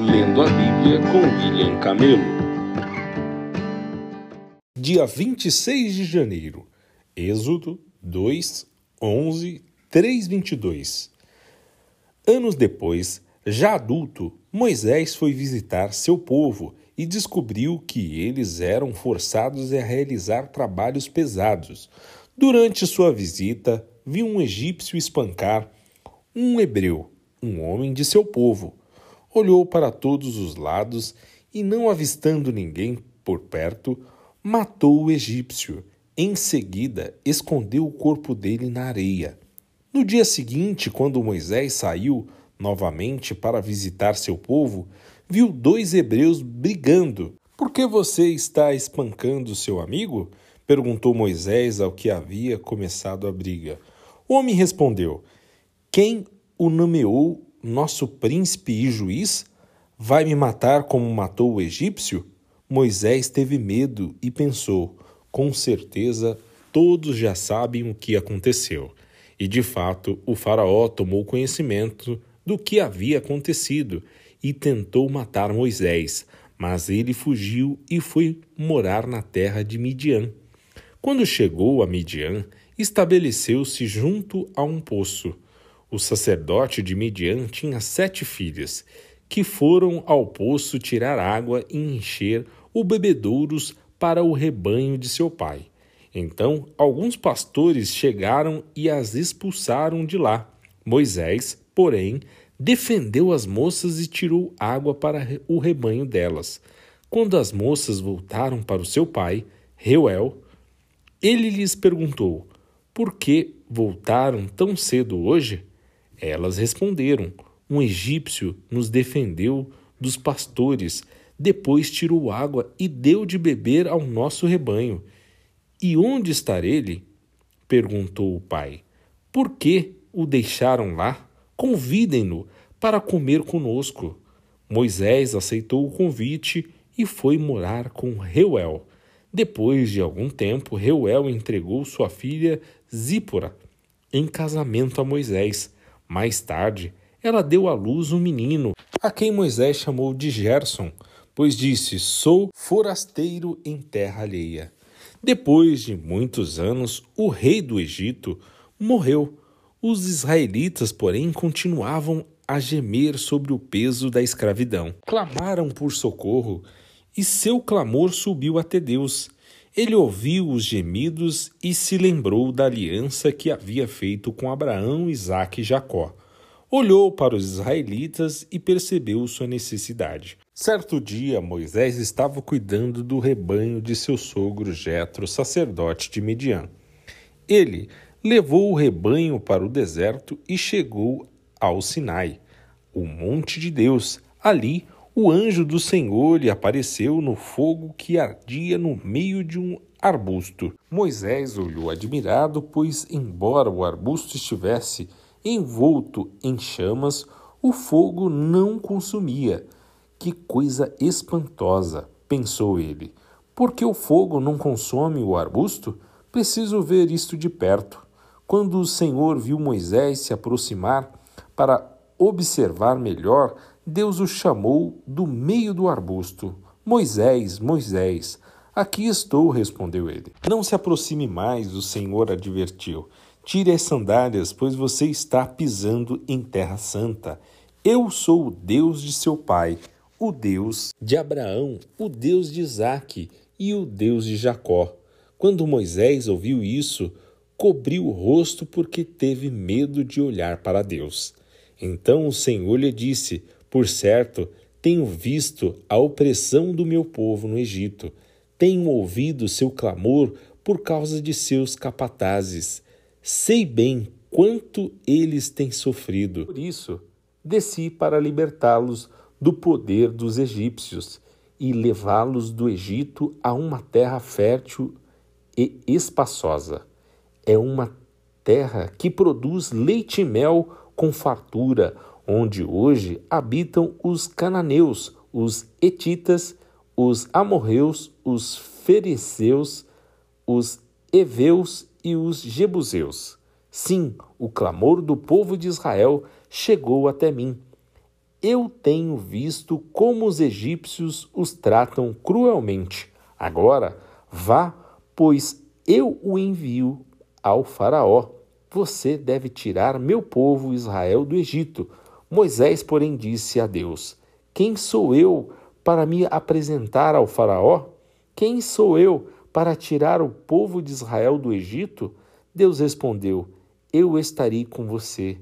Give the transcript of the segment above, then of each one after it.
Lendo a Bíblia com William Camelo. Dia 26 de janeiro, Êxodo 2, 11, 3, 22. Anos depois, já adulto, Moisés foi visitar seu povo e descobriu que eles eram forçados a realizar trabalhos pesados. Durante sua visita, viu um egípcio espancar um hebreu, um homem de seu povo. Olhou para todos os lados e, não avistando ninguém por perto, matou o egípcio. Em seguida, escondeu o corpo dele na areia. No dia seguinte, quando Moisés saiu novamente para visitar seu povo, viu dois hebreus brigando. Por que você está espancando seu amigo? perguntou Moisés ao que havia começado a briga. O homem respondeu: Quem o nomeou nosso príncipe e juiz? Vai me matar como matou o egípcio? Moisés teve medo e pensou: com certeza todos já sabem o que aconteceu. E de fato, o Faraó tomou conhecimento do que havia acontecido e tentou matar Moisés, mas ele fugiu e foi morar na terra de Midian. Quando chegou a Midian, estabeleceu-se junto a um poço. O sacerdote de Midian tinha sete filhas, que foram ao poço tirar água e encher o bebedouros para o rebanho de seu pai. Então, alguns pastores chegaram e as expulsaram de lá. Moisés, porém, defendeu as moças e tirou água para o rebanho delas. Quando as moças voltaram para o seu pai, Reuel, ele lhes perguntou: Por que voltaram tão cedo hoje? Elas responderam: Um egípcio nos defendeu dos pastores, depois tirou água e deu de beber ao nosso rebanho. E onde está ele? perguntou o pai. Por que o deixaram lá? Convidem-no para comer conosco. Moisés aceitou o convite e foi morar com Reuel. Depois de algum tempo, Reuel entregou sua filha Zípora em casamento a Moisés. Mais tarde, ela deu à luz um menino, a quem Moisés chamou de Gerson, pois disse: Sou forasteiro em terra alheia. Depois de muitos anos, o rei do Egito morreu. Os israelitas, porém, continuavam a gemer sobre o peso da escravidão. Clamaram por socorro e seu clamor subiu até Deus. Ele ouviu os gemidos e se lembrou da aliança que havia feito com Abraão, Isaque e Jacó. Olhou para os israelitas e percebeu sua necessidade. Certo dia, Moisés estava cuidando do rebanho de seu sogro Jetro, sacerdote de Midian. Ele levou o rebanho para o deserto e chegou ao Sinai, o monte de Deus. Ali, o anjo do Senhor lhe apareceu no fogo que ardia no meio de um arbusto. Moisés olhou admirado, pois, embora o arbusto estivesse envolto em chamas, o fogo não consumia. Que coisa espantosa, pensou ele. Por que o fogo não consome o arbusto? Preciso ver isto de perto. Quando o Senhor viu Moisés se aproximar para observar melhor, Deus o chamou do meio do arbusto. Moisés, Moisés, aqui estou, respondeu ele. Não se aproxime mais, o Senhor advertiu. Tire as sandálias, pois você está pisando em terra santa. Eu sou o Deus de seu pai, o Deus de Abraão, o Deus de Isaque e o Deus de Jacó. Quando Moisés ouviu isso, cobriu o rosto porque teve medo de olhar para Deus. Então o Senhor lhe disse: por certo, tenho visto a opressão do meu povo no Egito, tenho ouvido seu clamor por causa de seus capatazes. Sei bem quanto eles têm sofrido. Por isso, desci para libertá-los do poder dos egípcios e levá-los do Egito a uma terra fértil e espaçosa. É uma terra que produz leite e mel com fartura, onde hoje habitam os cananeus, os etitas, os amorreus, os fereceus, os heveus e os jebuseus. Sim, o clamor do povo de Israel chegou até mim. Eu tenho visto como os egípcios os tratam cruelmente. Agora, vá, pois eu o envio ao Faraó. Você deve tirar meu povo Israel do Egito. Moisés, porém, disse a Deus: Quem sou eu para me apresentar ao Faraó? Quem sou eu para tirar o povo de Israel do Egito? Deus respondeu: Eu estarei com você.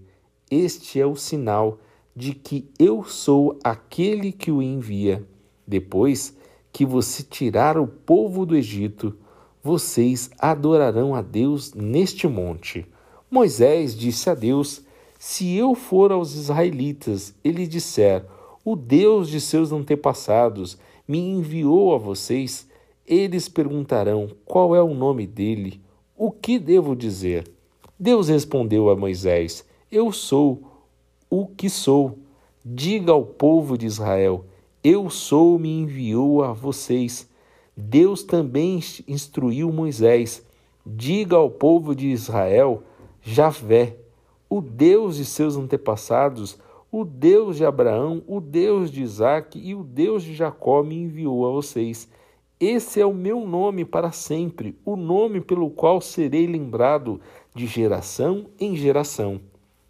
Este é o sinal de que eu sou aquele que o envia. Depois que você tirar o povo do Egito, vocês adorarão a Deus neste monte. Moisés disse a Deus: Se eu for aos israelitas e lhe disser, o Deus de seus antepassados me enviou a vocês, eles perguntarão qual é o nome dele, o que devo dizer? Deus respondeu a Moisés: Eu sou o que sou. Diga ao povo de Israel: Eu sou, me enviou a vocês. Deus também instruiu Moisés: Diga ao povo de Israel: Javé, o Deus de seus antepassados, o Deus de Abraão, o Deus de Isaque e o Deus de Jacó me enviou a vocês. Esse é o meu nome para sempre, o nome pelo qual serei lembrado de geração em geração.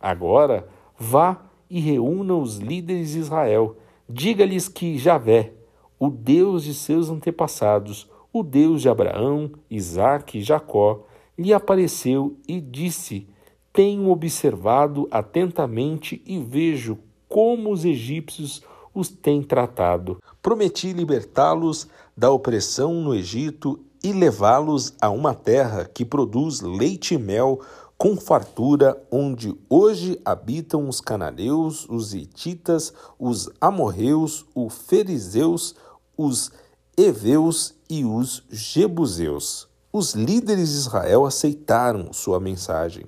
Agora, vá e reúna os líderes de Israel. Diga-lhes que Javé, o Deus de seus antepassados, o Deus de Abraão, Isaque e Jacó, lhe apareceu e disse: Tenho observado atentamente e vejo como os egípcios os têm tratado. Prometi libertá-los da opressão no Egito e levá-los a uma terra que produz leite e mel com fartura, onde hoje habitam os cananeus, os hititas, os amorreus, os fariseus, os heveus e os jebuseus. Os líderes de Israel aceitaram sua mensagem.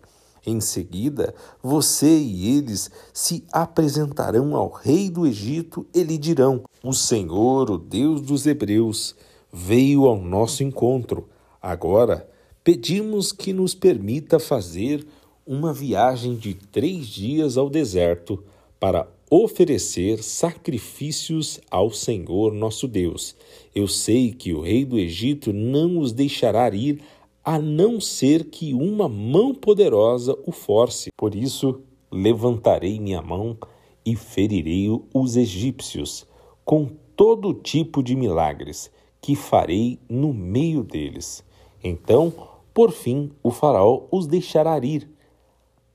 Em seguida, você e eles se apresentarão ao rei do Egito e lhe dirão: O Senhor, o Deus dos Hebreus, veio ao nosso encontro. Agora, pedimos que nos permita fazer uma viagem de três dias ao deserto para oferecer sacrifícios ao Senhor nosso Deus. Eu sei que o rei do Egito não os deixará ir a não ser que uma mão poderosa o force. Por isso, levantarei minha mão e ferirei os egípcios com todo tipo de milagres que farei no meio deles. Então, por fim, o Faraó os deixará ir.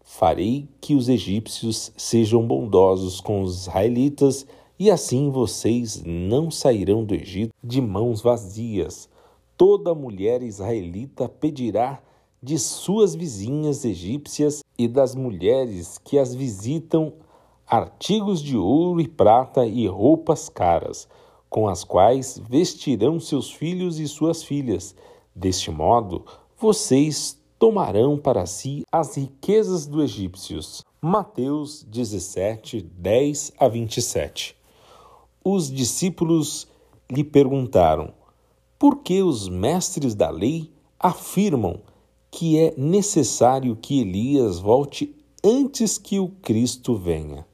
Farei que os egípcios sejam bondosos com os israelitas, e assim vocês não sairão do Egito de mãos vazias toda mulher israelita pedirá de suas vizinhas egípcias e das mulheres que as visitam artigos de ouro e prata e roupas caras, com as quais vestirão seus filhos e suas filhas. Deste modo, vocês tomarão para si as riquezas dos egípcios. Mateus 17, 10 a 27. Os discípulos lhe perguntaram: porque os mestres da lei afirmam que é necessário que Elias volte antes que o Cristo venha.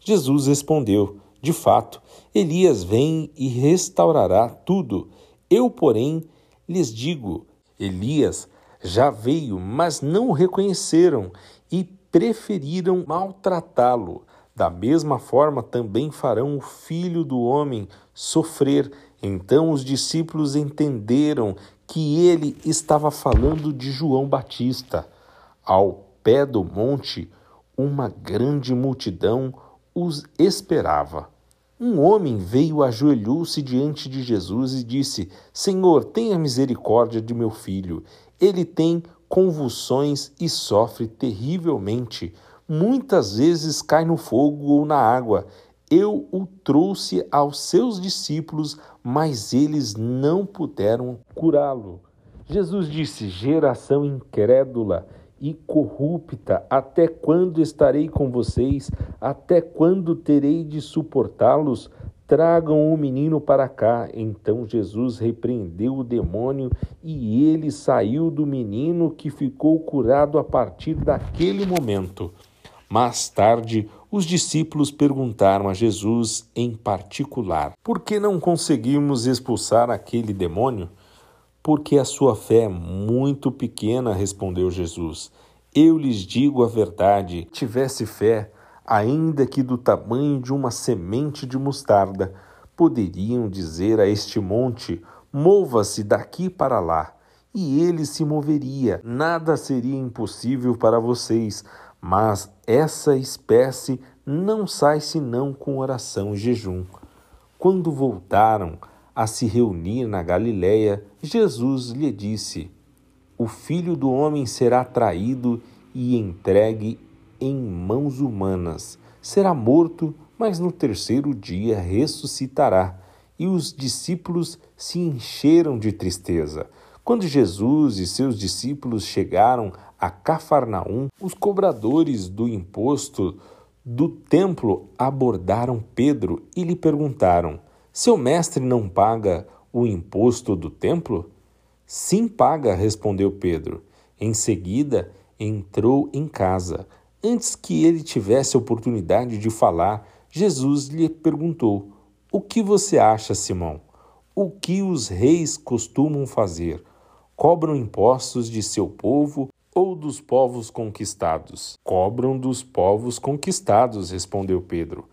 Jesus respondeu: De fato, Elias vem e restaurará tudo. Eu, porém, lhes digo: Elias já veio, mas não o reconheceram e preferiram maltratá-lo. Da mesma forma, também farão o filho do homem sofrer então os discípulos entenderam que ele estava falando de João Batista. Ao pé do monte, uma grande multidão os esperava. Um homem veio, ajoelhou-se diante de Jesus e disse: Senhor, tenha misericórdia de meu filho. Ele tem convulsões e sofre terrivelmente. Muitas vezes cai no fogo ou na água eu o trouxe aos seus discípulos, mas eles não puderam curá-lo. Jesus disse: Geração incrédula e corrupta, até quando estarei com vocês? Até quando terei de suportá-los? Tragam o menino para cá. Então Jesus repreendeu o demônio e ele saiu do menino que ficou curado a partir daquele momento. Mais tarde, os discípulos perguntaram a Jesus em particular: Por que não conseguimos expulsar aquele demônio? Porque a sua fé é muito pequena, respondeu Jesus. Eu lhes digo a verdade: tivesse fé, ainda que do tamanho de uma semente de mostarda, poderiam dizer a este monte: Mova-se daqui para lá, e ele se moveria. Nada seria impossível para vocês, mas essa espécie não sai senão com oração e jejum. Quando voltaram a se reunir na Galiléia, Jesus lhe disse: O filho do homem será traído e entregue em mãos humanas. Será morto, mas no terceiro dia ressuscitará. E os discípulos se encheram de tristeza. Quando Jesus e seus discípulos chegaram a Cafarnaum, os cobradores do imposto do templo abordaram Pedro e lhe perguntaram: Seu mestre não paga o imposto do templo? Sim, paga, respondeu Pedro. Em seguida, entrou em casa. Antes que ele tivesse oportunidade de falar, Jesus lhe perguntou: O que você acha, Simão? O que os reis costumam fazer? Cobram impostos de seu povo ou dos povos conquistados? Cobram dos povos conquistados, respondeu Pedro.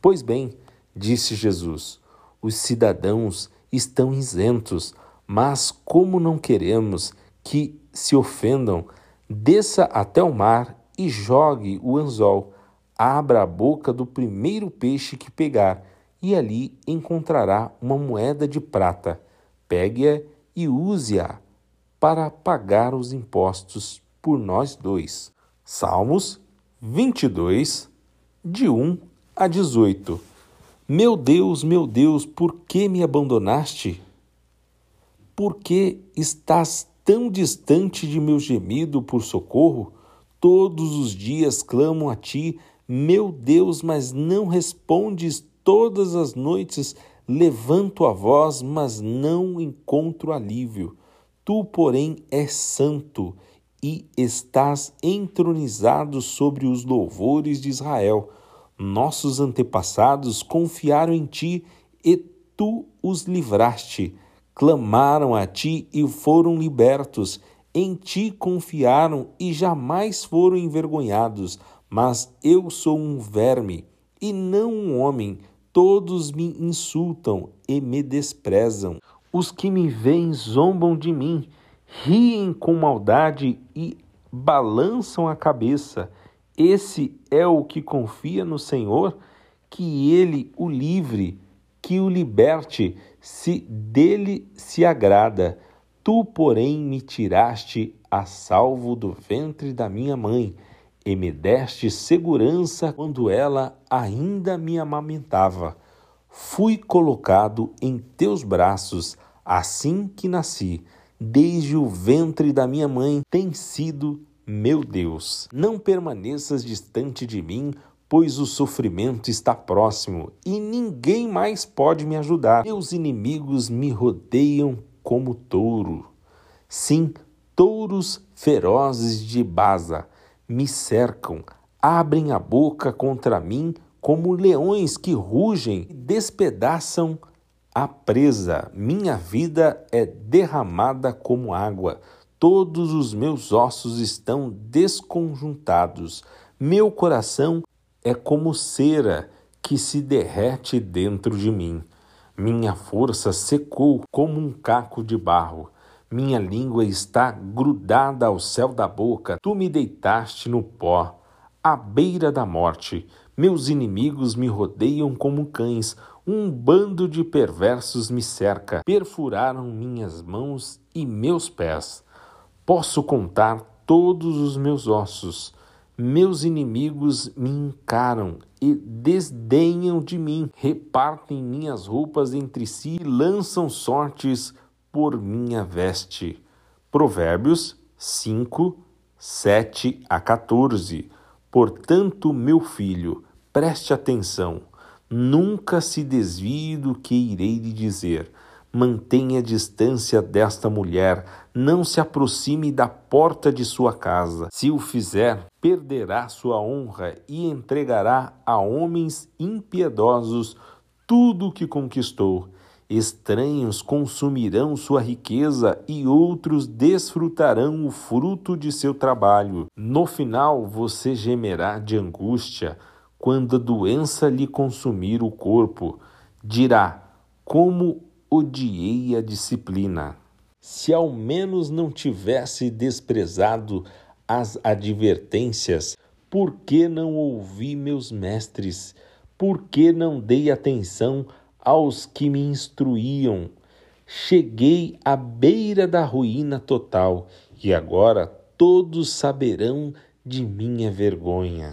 Pois bem, disse Jesus, os cidadãos estão isentos, mas como não queremos que se ofendam, desça até o mar e jogue o anzol. Abra a boca do primeiro peixe que pegar, e ali encontrará uma moeda de prata. Pegue-a e use-a para pagar os impostos por nós dois. Salmos 22, de 1 a 18. Meu Deus, meu Deus, por que me abandonaste? Por que estás tão distante de meu gemido por socorro? Todos os dias clamo a ti, meu Deus, mas não respondes. Todas as noites levanto a voz, mas não encontro alívio. Tu, porém, és santo e estás entronizado sobre os louvores de Israel. Nossos antepassados confiaram em ti e tu os livraste clamaram a ti e foram libertos, em ti confiaram e jamais foram envergonhados. Mas eu sou um verme e não um homem, todos me insultam e me desprezam. Os que me veem zombam de mim, riem com maldade e balançam a cabeça. Esse é o que confia no Senhor, que ele o livre que o liberte, se dele se agrada. Tu, porém, me tiraste a salvo do ventre da minha mãe, e me deste segurança quando ela ainda me amamentava. Fui colocado em teus braços assim que nasci. Desde o ventre da minha mãe tem sido meu Deus. Não permaneças distante de mim, pois o sofrimento está próximo e ninguém mais pode me ajudar. Meus inimigos me rodeiam como touro. Sim, touros ferozes de Baza me cercam, abrem a boca contra mim como leões que rugem e despedaçam a presa. Minha vida é derramada como água. Todos os meus ossos estão desconjuntados. Meu coração é como cera que se derrete dentro de mim. Minha força secou como um caco de barro. Minha língua está grudada ao céu da boca. Tu me deitaste no pó, à beira da morte. Meus inimigos me rodeiam como cães. Um bando de perversos me cerca. Perfuraram minhas mãos e meus pés. Posso contar todos os meus ossos meus inimigos me encaram e desdenham de mim, repartem minhas roupas entre si e lançam sortes por minha veste. Provérbios 5, 7 a 14. Portanto, meu filho, preste atenção, nunca se desvie do que irei lhe dizer, Mantenha distância desta mulher, não se aproxime da porta de sua casa. Se o fizer, perderá sua honra e entregará a homens impiedosos tudo o que conquistou. Estranhos consumirão sua riqueza e outros desfrutarão o fruto de seu trabalho. No final, você gemerá de angústia quando a doença lhe consumir o corpo. Dirá: Como odiei a disciplina. Se ao menos não tivesse desprezado as advertências, por que não ouvi meus mestres? Por que não dei atenção aos que me instruíam? Cheguei à beira da ruína total e agora todos saberão de minha vergonha.